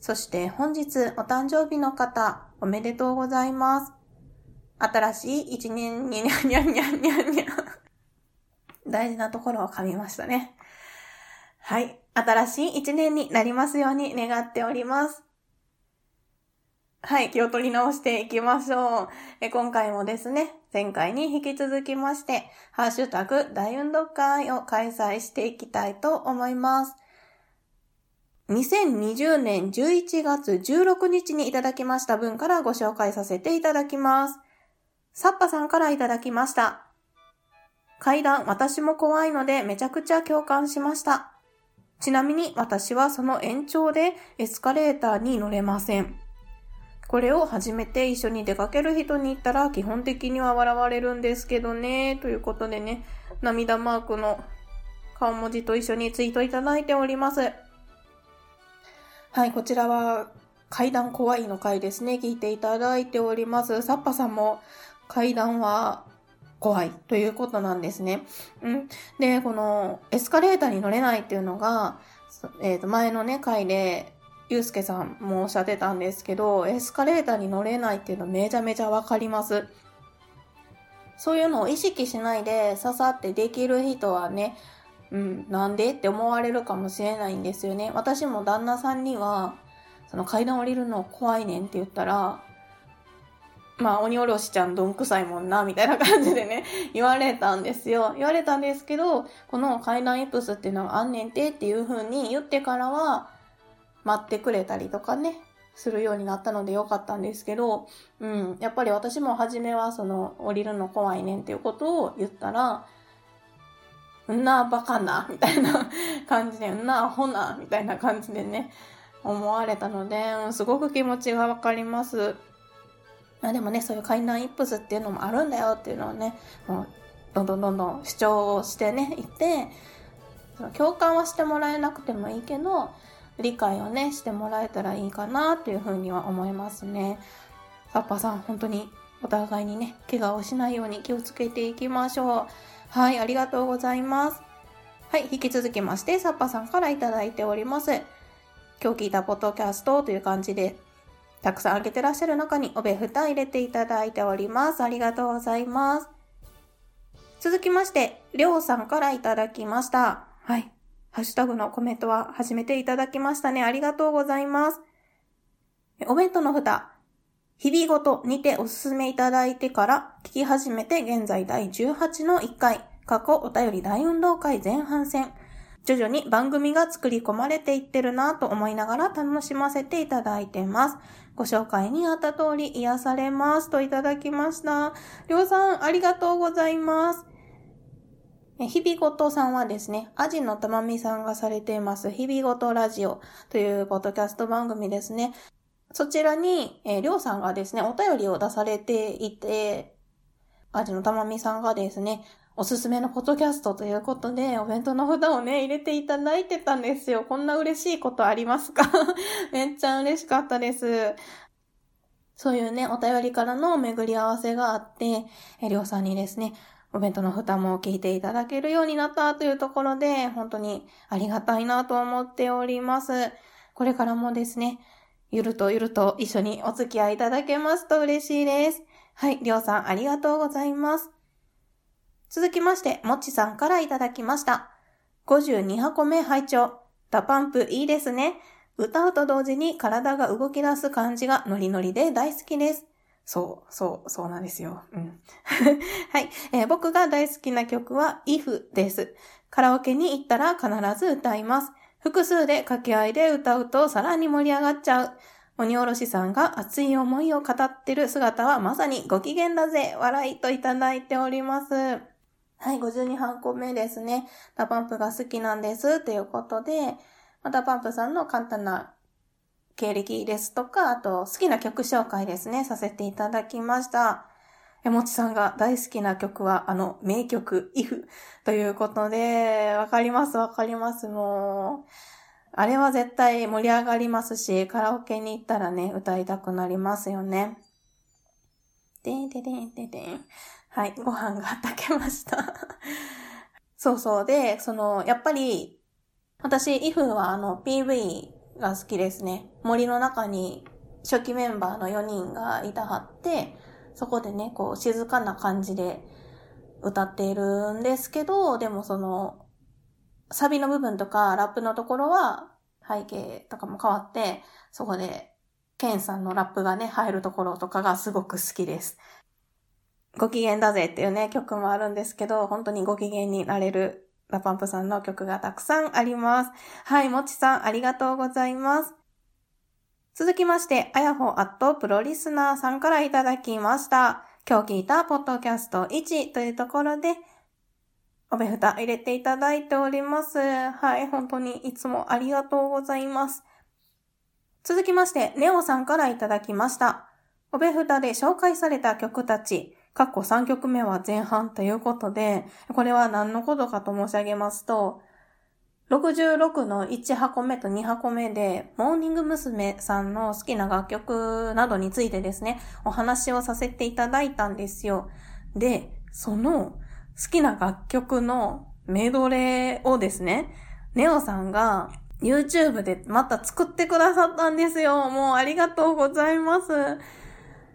そして本日お誕生日の方、おめでとうございます。新しい一年ににゃにゃんにゃんにゃにゃ。大事なところを噛みましたね。はい。新しい一年になりますように願っております。はい。気を取り直していきましょう。え今回もですね、前回に引き続きまして、ハッシュタグ大運動会を開催していきたいと思います。2020年11月16日にいただきました分からご紹介させていただきます。サッパさんからいただきました。階段、私も怖いのでめちゃくちゃ共感しました。ちなみに私はその延長でエスカレーターに乗れません。これを初めて一緒に出かける人に言ったら基本的には笑われるんですけどね。ということでね、涙マークの顔文字と一緒にツイートいただいております。はい、こちらは階段怖いの回ですね。聞いていただいております。サッパさんも階段は怖いということなんですね。うん。で、このエスカレーターに乗れないっていうのが、えっ、ー、と、前のね、回で、ゆうすけさんもおっしゃってたんですけど、エスカレーターに乗れないっていうのめちゃめちゃわかります。そういうのを意識しないで刺さってできる人はね、うん、なんでって思われるかもしれないんですよね。私も旦那さんには、その階段降りるの怖いねんって言ったら、まあ、鬼おろしちゃんどんくさいもんな、みたいな感じでね、言われたんですよ。言われたんですけど、この階段イプスっていうのがあんねんてっていう風に言ってからは、待ってくれたりとかね、するようになったのでよかったんですけど、うん、やっぱり私も初めはその降りるの怖いねんっていうことを言ったら、んな、バカな、みたいな感じで、んな、アホな、みたいな感じでね、思われたので、すごく気持ちがわかります。まあでもね、そういう階段イップスっていうのもあるんだよっていうのをね、もうどんどんどんどん主張してね、いて、共感はしてもらえなくてもいいけど、理解をね、してもらえたらいいかなっていうふうには思いますね。サッパさん、本当にお互いにね、怪我をしないように気をつけていきましょう。はい、ありがとうございます。はい、引き続きまして、サッパさんからいただいております。今日聞いたポッドキャストという感じで、たくさんあげてらっしゃる中におべふた入れていただいております。ありがとうございます。続きまして、りょうさんからいただきました。はい。ハッシュタグのコメントは初めていただきましたね。ありがとうございます。お弁当の蓋、日々ごとにておすすめいただいてから聞き始めて現在第18の1回、過去お便り大運動会前半戦、徐々に番組が作り込まれていってるなと思いながら楽しませていただいてます。ご紹介にあった通り癒されますといただきました。りょうさん、ありがとうございます。日々ごとさんはですね、アジのたまみさんがされています、日々ごとラジオというポッドキャスト番組ですね。そちらに、えー、りょうさんがですね、お便りを出されていて、アジのたまみさんがですね、おすすめのポッドキャストということで、お弁当の札をね、入れていただいてたんですよ。こんな嬉しいことありますか？めっちゃ嬉しかったです。そういうね、お便りからの巡り合わせがあって、えりょうさんにですね、お弁当の蓋も聞いていただけるようになったというところで、本当にありがたいなと思っております。これからもですね、ゆるとゆると一緒にお付き合いいただけますと嬉しいです。はい、りょうさんありがとうございます。続きまして、もっちさんからいただきました。52箱目拝聴 DA PUMP いいですね。歌うと同時に体が動き出す感じがノリノリで大好きです。そう、そう、そうなんですよ。うん。はい、えー、僕が大好きな曲は if です。カラオケに行ったら必ず歌います。複数で掛け合いで歌うとさらに盛り上がっちゃう。鬼おろしさんが熱い思いを語ってる姿はまさにご機嫌だぜ笑いといただいております。はい、52箱目ですね。 DA PUMP が好きなんです。ということで、 DA PUMP さんの簡単な経歴ですとか、あと好きな曲紹介ですね、させていただきました。えもちさんが大好きな曲は、あの、名曲、if ということで、わかります、わかります、もう。あれは絶対盛り上がりますし、カラオケに行ったらね、歌いたくなりますよね。でんででんででん。はい、ご飯が炊けました そうそう。で、その、やっぱり、私、if はあの、PV が好きですね。森の中に初期メンバーの4人がいたはって、そこでね、こう静かな感じで歌っているんですけど、でもその、サビの部分とかラップのところは背景とかも変わって、そこでケンさんのラップがね、入るところとかがすごく好きです。ご機嫌だぜっていうね、曲もあるんですけど、本当にご機嫌になれるラパンプさんの曲がたくさんあります。はい、もちさんありがとうございます。続きまして、あやほアットプロリスナーさんからいただきました。今日聞いたポッドキャスト1というところで、おべふた入れていただいております。はい、本当にいつもありがとうございます。続きまして、ネオさんからいただきました。おべふたで紹介された曲たち、過去3曲目は前半ということで、これは何のことかと申し上げますと、66の1箱目と2箱目で、モーニング娘。さんの好きな楽曲などについてですね、お話をさせていただいたんですよ。で、その好きな楽曲のメドレーをですね、ネオさんが YouTube でまた作ってくださったんですよ。もうありがとうございます。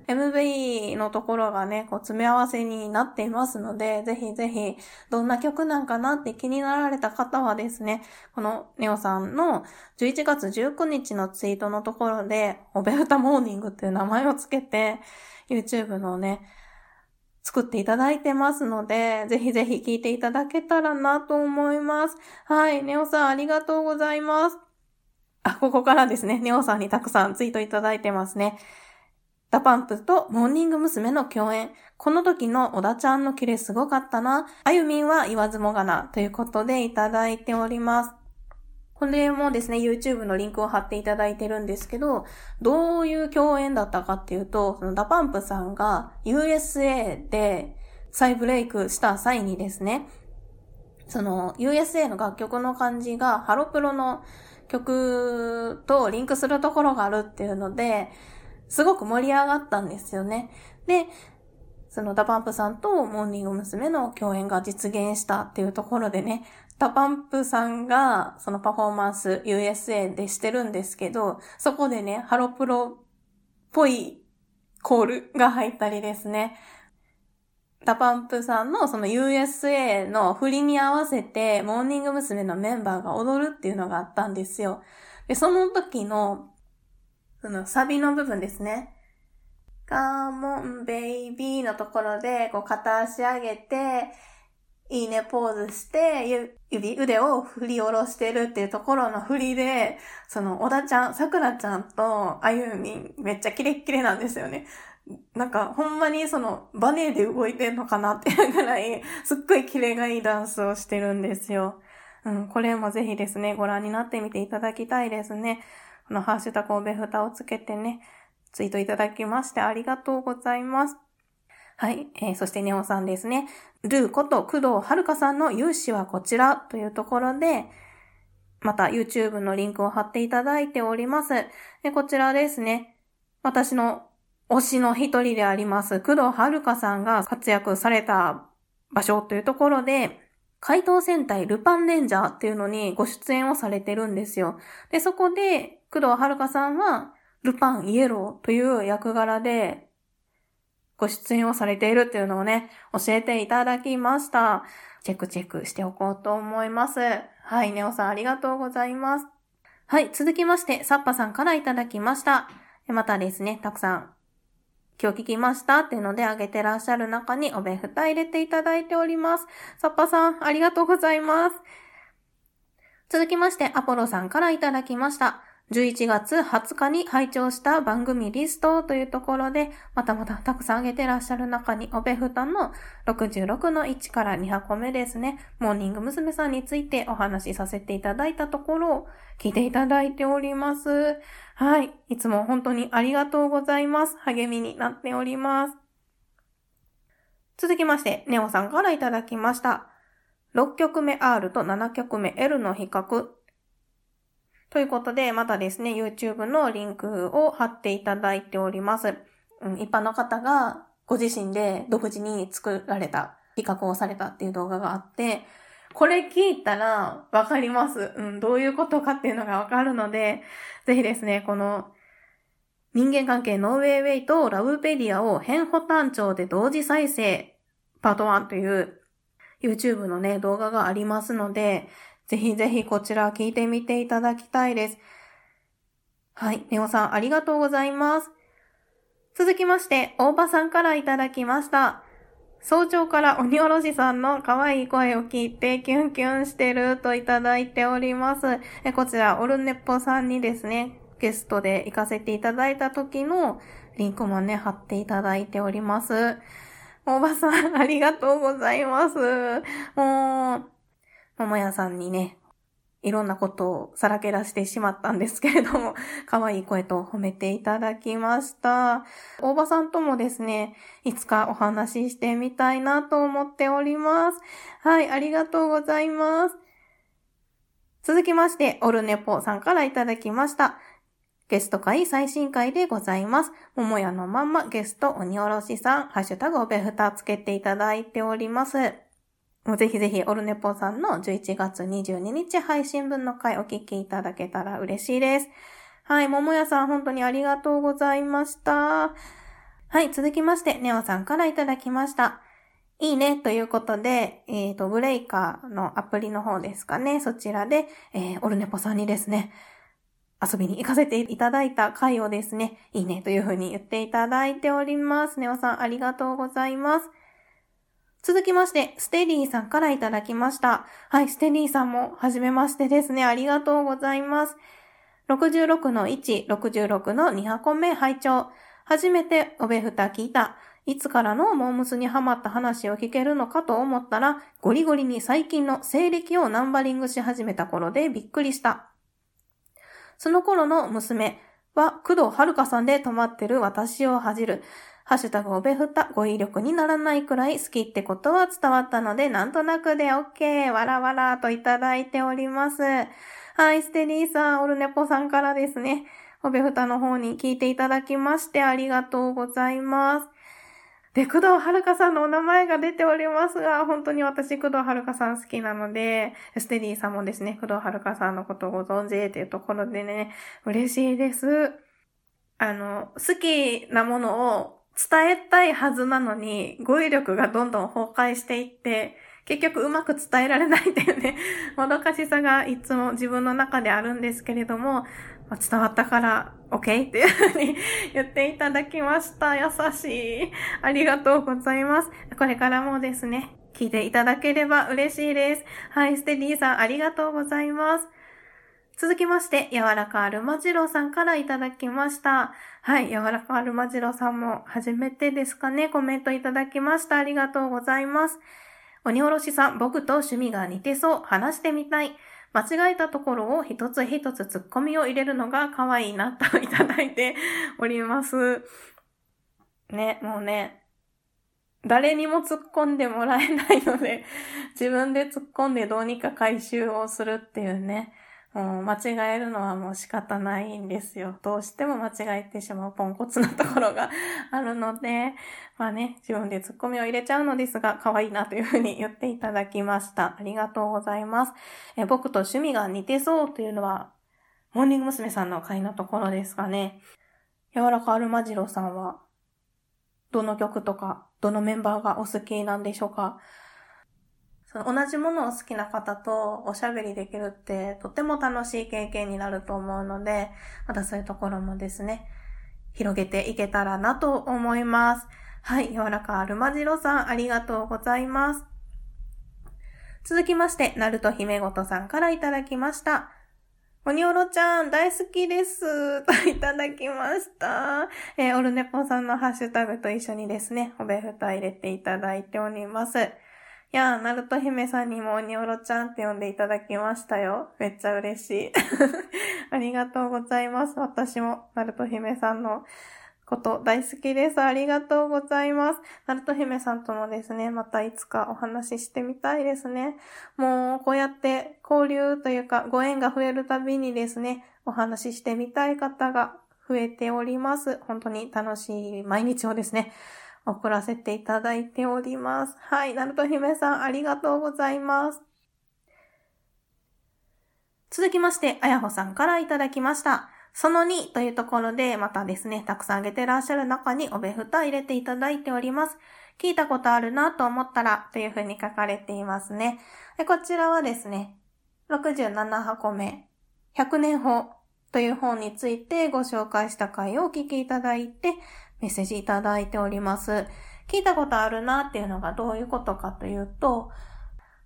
MV のところがね、こう詰め合わせになっていますので、ぜひぜひ、どんな曲なんかなって気になられた方はですね、このネオさんの11月19日のツイートのところで、おべふたモーニングっていう名前をつけて、YouTube のね、作っていただいてますので、ぜひぜひ聴いていただけたらなと思います。はい、ネオさんありがとうございます。あ、ここからですね、ネオさんにたくさんツイートいただいてますね。 DA PUMP とモーニング娘。の共演。この時の小田ちゃんのキレすごかったな。あゆみんは言わずもがな。ということでいただいております。これもですね、YouTube のリンクを貼っていただいてるんですけど、どういう共演だったかっていうと、その DA PUMP さんが USA で再ブレイクした際にですね、その USA の楽曲の感じがハロプロの曲とリンクするところがあるっていうので、すごく盛り上がったんですよね。で、その DA PUMP さんとモーニング娘。の共演が実現したっていうところでね、 DA PUMP さんがそのパフォーマンス USA でしてるんですけど、そこでね、ハロプロっぽいコールが入ったりですね。DA PUMP さんのその USA の振りに合わせて、モーニング娘。のメンバーが踊るっていうのがあったんですよ。で、その時のそのサビの部分ですね。 C'mon baby のところで、こう片足上げて、いいねポーズして、指、腕を振り下ろしてるっていうところの振りで、その、小田ちゃん、桜ちゃんとあゆみん、めっちゃキレッキレなんですよね。なんか、ほんまにその、バネで動いてんのかなっていうぐらい、すっごいキレがいいダンスをしてるんですよ。うん、これもぜひですね、ご覧になってみていただきたいですね。このハッシュタグおべふたをつけてね、ツイートいただきましてありがとうございます。はい。えー、そしてネオさんですね。ルーこと工藤遥さんの融資はこちらというところで、また YouTube のリンクを貼っていただいております。で、こちらですね。私の推しの一人であります、工藤遥さんが活躍された場所というところで、怪盗戦隊ルパンレンジャーっていうのにご出演をされてるんですよ。で、そこで、工藤遥さんは、ルパンイエローという役柄で、ご出演をされているっていうのをね、教えていただきました。チェックチェックしておこうと思います。はい、ネオさんありがとうございます。はい、続きまして、サッパさんからいただきました。またですね、たくさん、今日聞きましたっていうのであげてらっしゃる中におべふた入れていただいております。サッパさん、ありがとうございます。続きまして、アポロさんからいただきました。11月20日に拝聴した番組リストというところで、またまたたくさん上げてらっしゃる中に、おべふたの66の1から2箱目ですね、モーニング娘。さんについてお話しさせていただいたところを聞いていただいております。はい。いつも本当にありがとうございます。励みになっております。続きまして、ネオさんからいただきました。6曲目 R と7曲目 L の比較ということで、またですね、YouTube のリンクを貼っていただいております。うん、一般の方がご自身で独自に作られた、比較をされたっていう動画があって、これ聞いたらわかります。うん、どういうことかっていうのがわかるので、ぜひですね、この人間関係ノーウェイウェイとラブペディアを変保単調で同時再生パート1という YouTube のね、動画がありますので、ぜひぜひこちら聞いてみていただきたいです。はい。ネオさんありがとうございます。続きまして、大場さんからいただきました。早朝から鬼おろしさんの可愛い声を聞いてキュンキュンしてるといただいております。えこちら、オルネッポさんにですね、ゲストで行かせていただいた時のリンクもね、貼っていただいております。大場さん、ありがとうございます。もう、桃屋さんにね、いろんなことをさらけ出してしまったんですけれども、可愛い声と褒めていただきました。大場さんともですね、いつかお話ししてみたいなと思っております。はい、ありがとうございます。続きまして、オルネポさんからいただきました。ゲスト会最新回でございます。桃屋のまんまゲスト鬼おろしさん、ハッシュタグおべふたつけていただいております。もうぜひぜひ、オルネポさんの11月22日配信分の回お聞きいただけたら嬉しいです。はい、桃屋さん本当にありがとうございました。はい、続きまして、ネオさんからいただきました。いいね、ということで、えっ、ー、と、ブレイカーのアプリの方ですかね、そちらで、えー、オルネポさんにですね、遊びに行かせていただいた回をですね、いいねというふうに言っていただいております。ネオさんありがとうございます。続きまして、ステディさんからいただきました。はい、ステディさんも、はじめましてですね。ありがとうございます。66の1、66の2箱目拝聴初めておべふた聞いた。いつからのモームスにハマった話を聞けるのかと思ったら、ゴリゴリに最近の西暦をナンバリングし始めた頃でびっくりした。その頃の娘は、工藤遥さんで止まってる私を恥じる。ハッシュタグおべふた、語彙力にならないくらい好きってことは伝わったので、なんとなくで OK、わらわらといただいております。はい、ステリーさん、オルネポさんからですね、おべふたの方に聞いていただきましてありがとうございます。で、工藤遥さんのお名前が出ておりますが、本当に私、工藤遥さん好きなので、ステディーさんもですね、工藤遥さんのことをご存知というところでね、嬉しいです。あの、好きなものを伝えたいはずなのに、語彙力がどんどん崩壊していって、結局うまく伝えられないっていうね、もどかしさがいつも自分の中であるんですけれども、伝わったから OK っていうふうに 言っていただきました。優しい。ありがとうございます。これからもですね、聞いていただければ嬉しいです。はい、ステディーさんありがとうございます。続きまして、柔らかアルマジロさんからいただきました。はい、柔らかアルマジロさんも初めてですかね、コメントいただきました。ありがとうございます。鬼おろしさん、僕と趣味が似てそう、話してみたい。間違えたところを一つ一つ突っ込みを入れるのが可愛いなといただいて おります。ね、もうね、誰にも突っ込んでもらえないので、自分で突っ込んでどうにか回収をするっていうね、もう間違えるのはもう仕方ないんですよ。どうしても間違えてしまうポンコツなところがあるので、まあね、自分でツッコミを入れちゃうのですが、可愛いなというふうに言っていただきました。ありがとうございます。え僕と趣味が似てそうというのは、モーニング娘。さんの回のところですかね。柔らかアルマジロさんは、どの曲とか、どのメンバーがお好きなんでしょうか？その同じものを好きな方とおしゃべりできるってとっても楽しい経験になると思うので、またそういうところもですね、広げていけたらなと思います。はい、柔らかアルマジロさんありがとうございます。続きまして、ナルト姫ごとさんからいただきました。鬼おろちゃん、大好きです。といただきました。えー、オルネポさんのハッシュタグと一緒にですね、おべふた入れていただいております。やー、ナルト姫さんにも鬼おろちゃんって呼んでいただきましたよ。めっちゃ嬉しい。ありがとうございます。私も、ナルト姫さんのこと大好きです。ありがとうございます。ナルト姫さんともですね、またいつかお話ししてみたいですね。もう、こうやって交流というか、ご縁が増えるたびにですね、お話ししてみたい方が増えております。本当に楽しい毎日をですね、送らせていただいております。はい、ナルト姫さんありがとうございます。続きまして、あやほさんからいただきました。その2というところで、またですね、たくさんあげてらっしゃる中におべふた入れていただいております。聞いたことあるなと思ったら、というふうに書かれていますね。こちらはですね、67箱目、100年法という本についてご紹介した回をお聞きいただいて、メッセージいただいております。聞いたことあるなっていうのがどういうことかというと、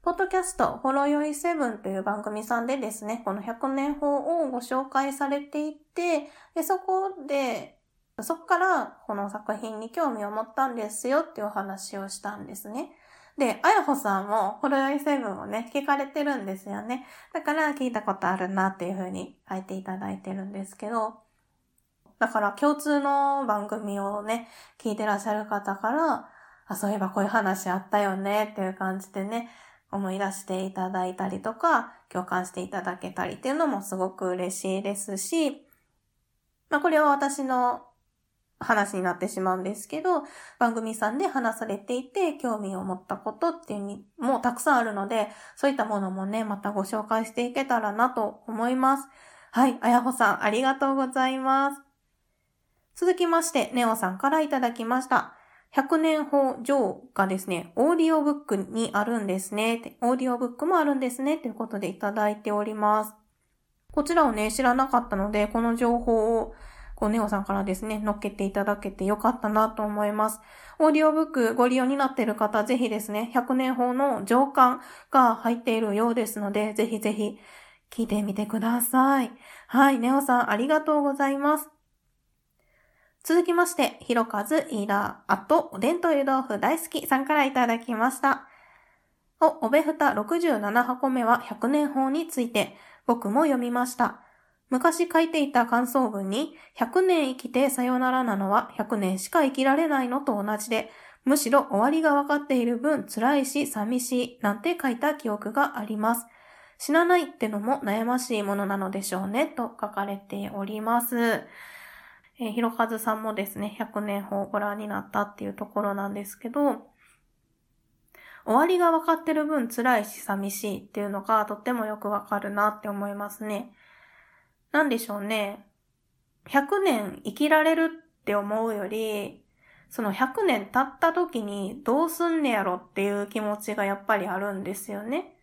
ポッドキャスト、ほろよいセブンという番組さんでですね、この100年法をご紹介されていて、でそこで、そこからこの作品に興味を持ったんですよっていうお話をしたんですね。で、あやほさんも、ほろよいセブンをね、聞かれてるんですよね。だから聞いたことあるなっていうふうに書いていただいてるんですけど、だから共通の番組をね、聞いてらっしゃる方から、あ、そういえばこういう話あったよねっていう感じでね、思い出していただいたりとか、共感していただけたりっていうのもすごく嬉しいですし、まあこれは私の話になってしまうんですけど、番組さんで話されていて興味を持ったことっていうにもたくさんあるので、そういったものもね、またご紹介していけたらなと思います。はい、あやほさんありがとうございます。続きまして、ネオさんからいただきました。100年法上がですね、オーディオブックにあるんですね。オーディオブックもあるんですね。ということでいただいております。こちらをね、知らなかったので、この情報を、こう、ネオさんからですね、乗っけていただけてよかったなと思います。オーディオブックご利用になっている方、ぜひですね、100年法の上巻が入っているようですので、ぜひぜひ聞いてみてください。はい、ネオさんありがとうございます。続きまして、ひろかず、いら、あと、おでんと湯豆腐大好きさんからいただきました。お、おべふた67箱目は100年法について、僕も読みました。昔書いていた感想文に、100年生きてさよならなのは100年しか生きられないのと同じで、むしろ終わりがわかっている分辛いし寂しいなんて書いた記憶があります。死なないってのも悩ましいものなのでしょうね、と書かれております。えー、ひろかずさんもですね、100年法をご覧になったっていうところなんですけど、終わりが分かってる分辛いし寂しいっていうのがとってもよくわかるなって思いますね。なんでしょうね。100年生きられるって思うより、その100年経った時にどうすんねやろっていう気持ちがやっぱりあるんですよね。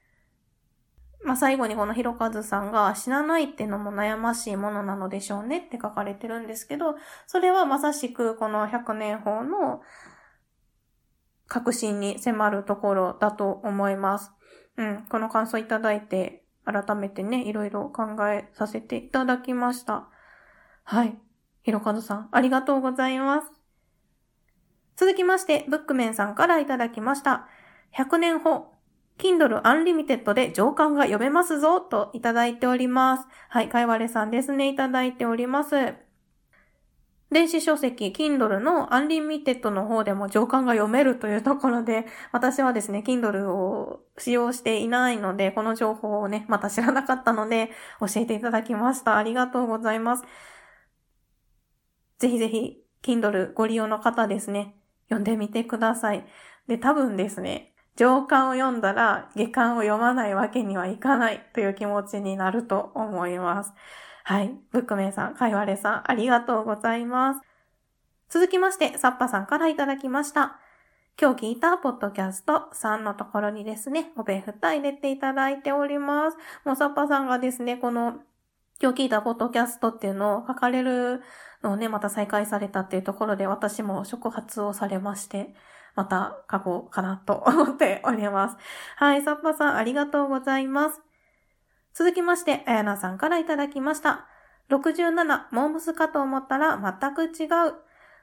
まあ、最後にこのひろかずさんが死なないってのも悩ましいものなのでしょうねって書かれてるんですけど、それはまさしくこの100年法の確信に迫るところだと思います。うん、この感想いただいて、改めてね、いろいろ考えさせていただきました。はい。ひろかずさん、ありがとうございます。続きまして、ブックメンさんからいただきました。100年法、Kindle Unlimited で上巻が読めますぞといただいております。はい、かいわれさんですね、いただいております。電子書籍 Kindle の Unlimited の方でも上巻が読めるというところで、私はですね、Kindle を使用していないので、この情報をね、また知らなかったので、教えていただきました。ありがとうございます。ぜひぜひ、Kindle ご利用の方ですね、読んでみてください。で、多分ですね、上巻を読んだら下巻を読まないわけにはいかないという気持ちになると思います。はい。ブックメンさん、かいわれさん、ありがとうございます。続きまして、サッパさんからいただきました。今日聞いたポッドキャスト3のところにですね、おべふた入れていただいております。もうサッパさんがですね、この今日聞いたポッドキャストっていうのを書かれるのをね、また再開されたっていうところで私も触発をされまして、また書こうかなと思っております。はい、サッパさんありがとうございます。続きまして、あやなさんからいただきました。67、モームスかと思ったら全く違う。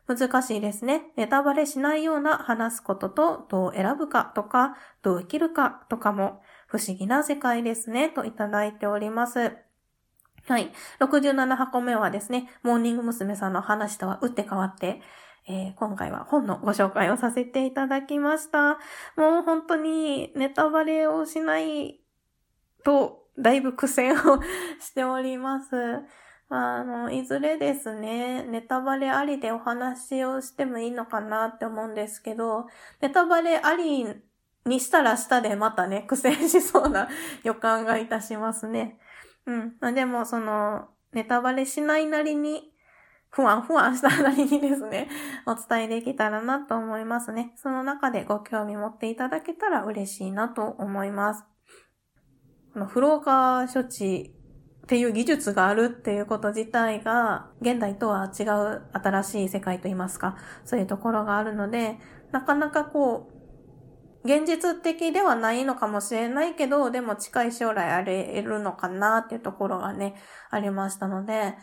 難しいですね。ネタバレしないような話すこととどう選ぶかとか、どう生きるかとかも不思議な世界ですね、といただいております。はい。67箱目はですね、モーニング娘。さんの話とは打って変わって、えー、今回は本のご紹介をさせていただきました。もう本当にネタバレをしないと、だいぶ苦戦を しております。あの、いずれですね、ネタバレありでお話をしてもいいのかなって思うんですけど、ネタバレありにしたら下でまたね、苦戦しそうな予感がいたしますね。うん。ま、でも、その、ネタバレしないなりに、ふわふわしたなりにですね、お伝えできたらなと思いますね。その中でご興味持っていただけたら嬉しいなと思います。このフローカー処置っていう技術があるっていうこと自体が、現代とは違う新しい世界といいますか、そういうところがあるので、なかなかこう、現実的ではないのかもしれないけど、でも近い将来あれるのかなっていうところがね、ありましたので、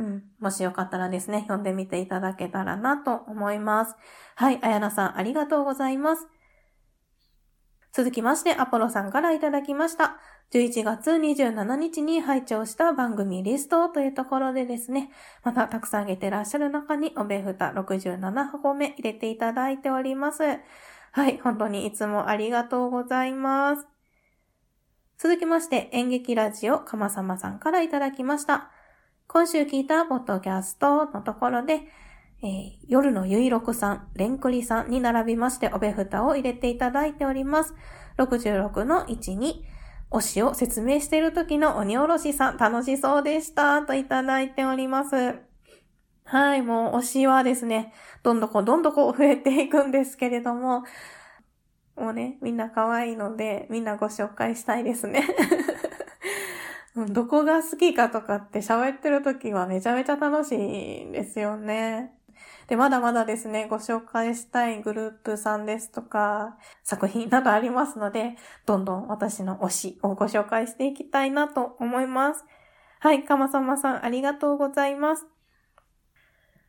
うん、もしよかったらですね、読んでみていただけたらなと思います。はい、あやなさんありがとうございます。続きまして、アポロさんからいただきました。11月27日に拝聴した番組リストというところでですね、またたくさんあげてらっしゃる中に、おべふた67箱目入れていただいております。はい、本当にいつもありがとうございます。続きまして、演劇ラジオかまさまさんからいただきました。今週聞いたポッドキャストのところで、えー、夜のゆいろくさん、レンクリさんに並びましておべふたを入れていただいております。66の1に、推しを説明している時の鬼おろしさん楽しそうでしたといただいております。はい、もう推しはですね、どんどこどんどこ増えていくんですけれども、もうね、みんな可愛いので、みんなご紹介したいですね。どこが好きかとかって喋ってる時はめちゃめちゃ楽しいんですよね。で、まだまだですね、ご紹介したいグループさんですとか、作品などありますので、どんどん私の推しをご紹介していきたいなと思います。はい、かまさまさんありがとうございます。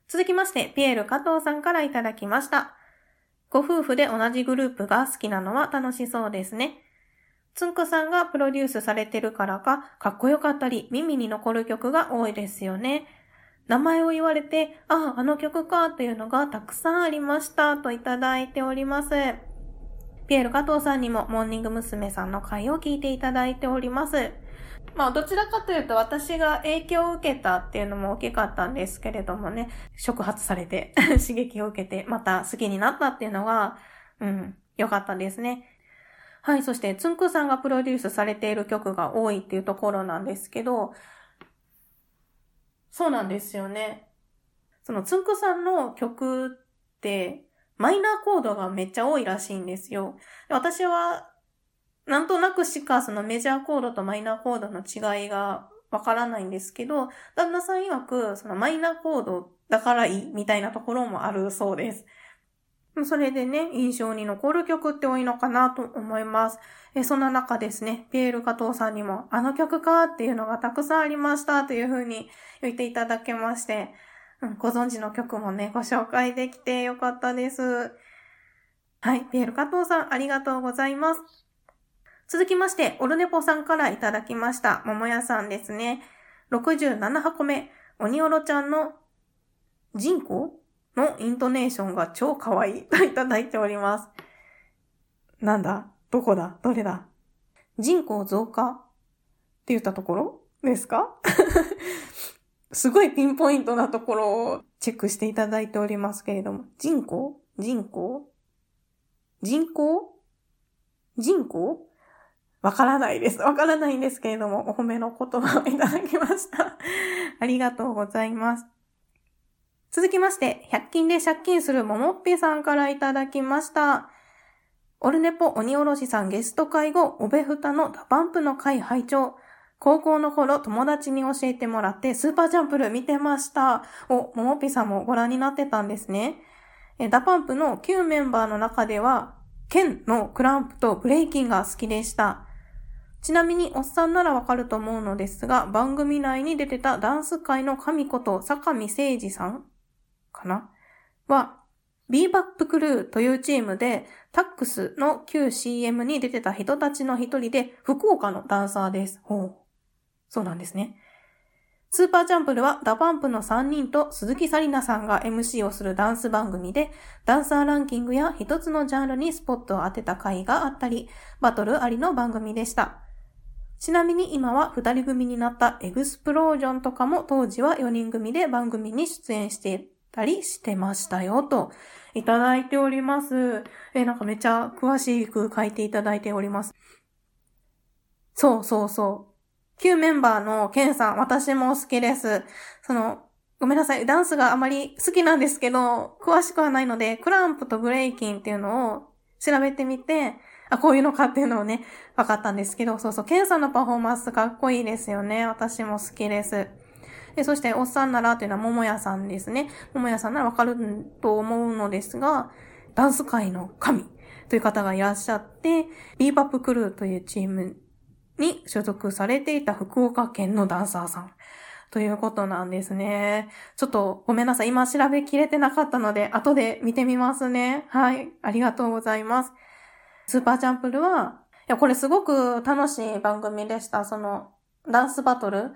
続きまして、ピエール加藤さんからいただきました。ご夫婦で同じグループが好きなのは楽しそうですね。つんくさんがプロデュースされてるからか、かっこよかったり、耳に残る曲が多いですよね。名前を言われて、あ、あの曲かっていうのがたくさんありましたといただいております。ピエール加藤さんにもモーニング娘。さんの回を聞いていただいております。まあ、どちらかというと私が影響を受けたっていうのも大きかったんですけれどもね、触発されて 刺激を受けて、また好きになったっていうのが、うん、良かったですね。はい、そして、つんくさんがプロデュースされている曲が多いっていうところなんですけど、そうなんですよね。そのつんくさんの曲って、マイナーコードがめっちゃ多いらしいんですよ。私は、なんとなくしかそのメジャーコードとマイナーコードの違いがわからないんですけど、旦那さん曰く、そのマイナーコードだからいいみたいなところもあるそうです。それでね、印象に残る曲って多いのかなと思います。えそんな中ですね、ピエール加藤さんにも、あの曲かっていうのがたくさんありましたというふうに言っていただけまして、うん、ご存知の曲もね、ご紹介できてよかったです。はい、ピエール加藤さん、ありがとうございます。続きまして、オルネポさんからいただきました、桃屋さんですね。67箱目、鬼おろちゃんの人口のイントネーションが超可愛い。と いただいております。なんだ？どこだ？どれだ？人口増加？って言ったところ？ですか？すごいピンポイントなところをチェックしていただいておりますけれども、人口？人口？人口？人口？わからないです。わからないんですけれども、お褒めの言葉をいただきました。ありがとうございます。続きまして、100均で借金するももっぴさんからいただきました。オルネポ鬼おろしさんゲスト会後、おべふたの DA PUMP の回拝聴高校の頃友達に教えてもらってスーパーチャンプル見てました。お、ももっぴさんもご覧になってたんですね。え DA PUMP の旧メンバーの中では、ケンのクランプとブレイキンが好きでした。ちなみに、おっさんならわかると思うのですが、番組内に出てたダンス界の神こと坂見誠二さんかな？は、 Be Bop Crew というチームで、タックスの旧 CM に出てた人たちの一人で、福岡のダンサーです。ほう。そうなんですね。スーパーチャンプルは DA PUMP の3人と鈴木紗理奈さんが MC をするダンス番組で、ダンサーランキングや一つのジャンルにスポットを当てた回があったり、バトルありの番組でした。ちなみに今は二人組になったエグスプロージョンとかも当時は4人組で番組に出演してたりしてましたよといただいております。え、なんかめっちゃ詳しく書いていただいております。そうそうそう。旧メンバーのケンさん、私も好きです。その、ごめんなさい。ダンスがあまり好きなんですけど、詳しくはないので、クランプとブレイキンっていうのを調べてみて、あ、こういうのかっていうのをね、分かったんですけど、そうそう、ケンさんのパフォーマンスかっこいいですよね。私も好きです。でそして、おっさんならっていうのは桃屋さんですね。桃屋さんならわかると思うのですが、ダンス界の神という方がいらっしゃって、ビーバップクルーというチームに所属されていた福岡県のダンサーさん。ということなんですね。ちょっとごめんなさい。今調べきれてなかったので、後で見てみますね。はい。ありがとうございます。スーパーチャンプルは、いや、これすごく楽しい番組でした。その、ダンスバトル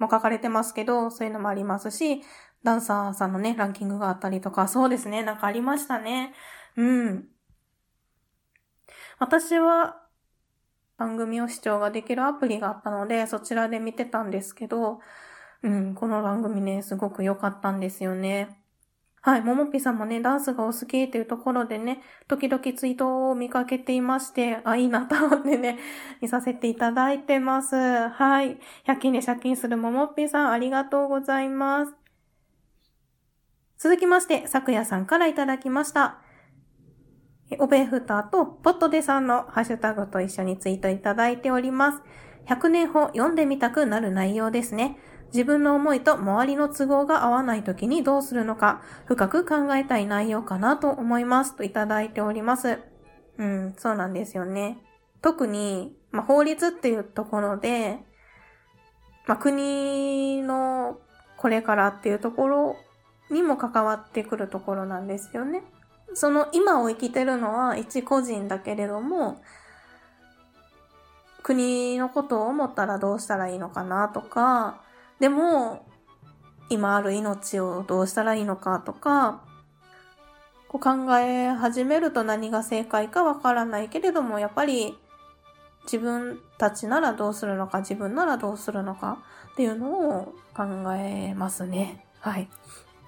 も書かれてますけど、そういうのもありますし、ダンサーさんのね、ランキングがあったりとか、そうですね。なんかありましたね。うん。私は、番組を視聴ができるアプリがあったので、そちらで見てたんですけど、うん、この番組ね、すごく良かったんですよね。はい、ももぴさんもね、ダンスがお好きというところでね、時々ツイートを見かけていまして、あ、いいなと思ってね、見させていただいてます。はい。100均で借金するももぴさん、ありがとうございます。続きまして、さくやさんからいただきました。オベフタとポットデさんのハッシュタグと一緒にツイートいただいております。100年法読んでみたくなる内容ですね。自分の思いと周りの都合が合わない時にどうするのか、深く考えたい内容かなと思います。といただいております。うん、そうなんですよね。特に、まあ、法律っていうところで、まあ、国のこれからっていうところにも関わってくるところなんですよね。その今を生きてるのは一個人だけれども、国のことを思ったらどうしたらいいのかなとか、でも、今ある命をどうしたらいいのかとか、こう考え始めると何が正解かわからないけれども、やっぱり自分たちならどうするのか、自分ならどうするのかっていうのを考えますね。はい。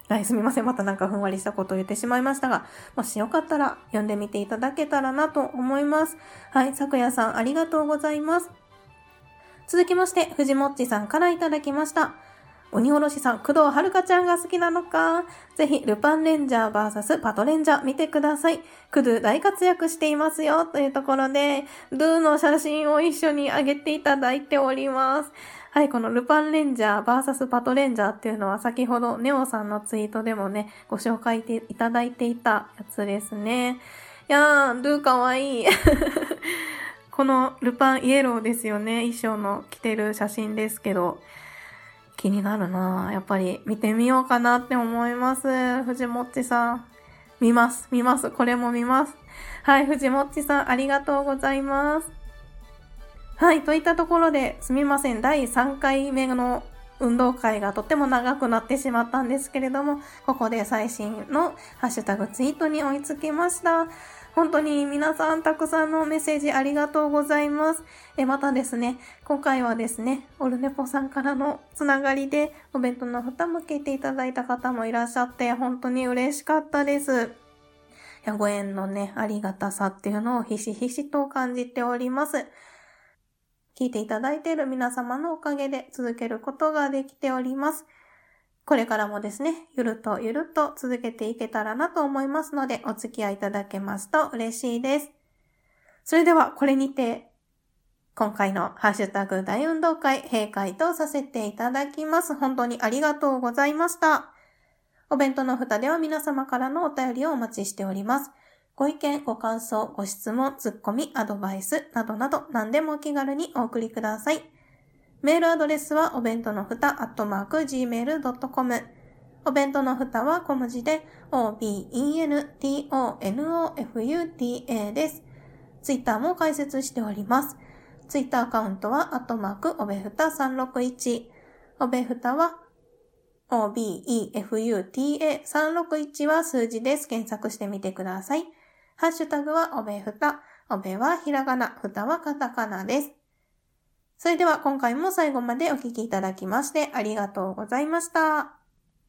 はい、すみません。またなんかふんわりしたことを言ってしまいましたが、もしよかったら読んでみていただけたらなと思います。はい、昨夜さんありがとうございます。続きまして、藤もっちさんからいただきました。鬼おろしさん、工藤遥ちゃんが好きなのか？ぜひ、ルパンレンジャー VS パトレンジャー見てください。クドゥ大活躍していますよ。というところで、ドゥの写真を一緒に上げていただいております。はい、このルパンレンジャー VS パトレンジャーっていうのは先ほどネオさんのツイートでもね、ご紹介いただいていたやつですね。いやー、ルーかわいい。このルパンイエローですよね。衣装の着てる写真ですけど。気になるなやっぱり見てみようかなって思います。藤もっちさん。見ます。見ます。これも見ます。はい、藤もっちさん、ありがとうございます。はい、といったところですみません。第3回目の運動会がとっても長くなってしまったんですけれども、ここで最新のハッシュタグツイートに追いつきました。本当に皆さんたくさんのメッセージありがとうございます。え、またですね、今回はですね、オルネポさんからのつながりでお弁当の蓋向けていただいた方もいらっしゃって、本当に嬉しかったです。ご縁のね、ありがたさっていうのをひしひしと感じております。聞いていただいている皆様のおかげで続けることができております。これからもですね、ゆるとゆると続けていけたらなと思いますので、お付き合いいただけますと嬉しいです。それでは、これにて、今回のハッシュタグ大運動会閉会とさせていただきます。本当にありがとうございました。お弁当の蓋では皆様からのお便りをお待ちしております。ご意見、ご感想、ご質問、ツッコミ、アドバイスなどなど何でもお気軽にお送りください。メールアドレスはお弁当のふた、アットマーク、gmail.com。お弁当のふたは小文字で、o-b-e-n-t-o-n-o-f-u-t-a です。ツイッターも開設しております。ツイッターアカウントは、アットマーク、おべふた361。おべふたは、obefuta361 は数字です。検索してみてください。ハッシュタグはおべふた。おべはひらがな、ふたはカタカナです。それでは今回も最後までお聴きいただきましてありがとうございました。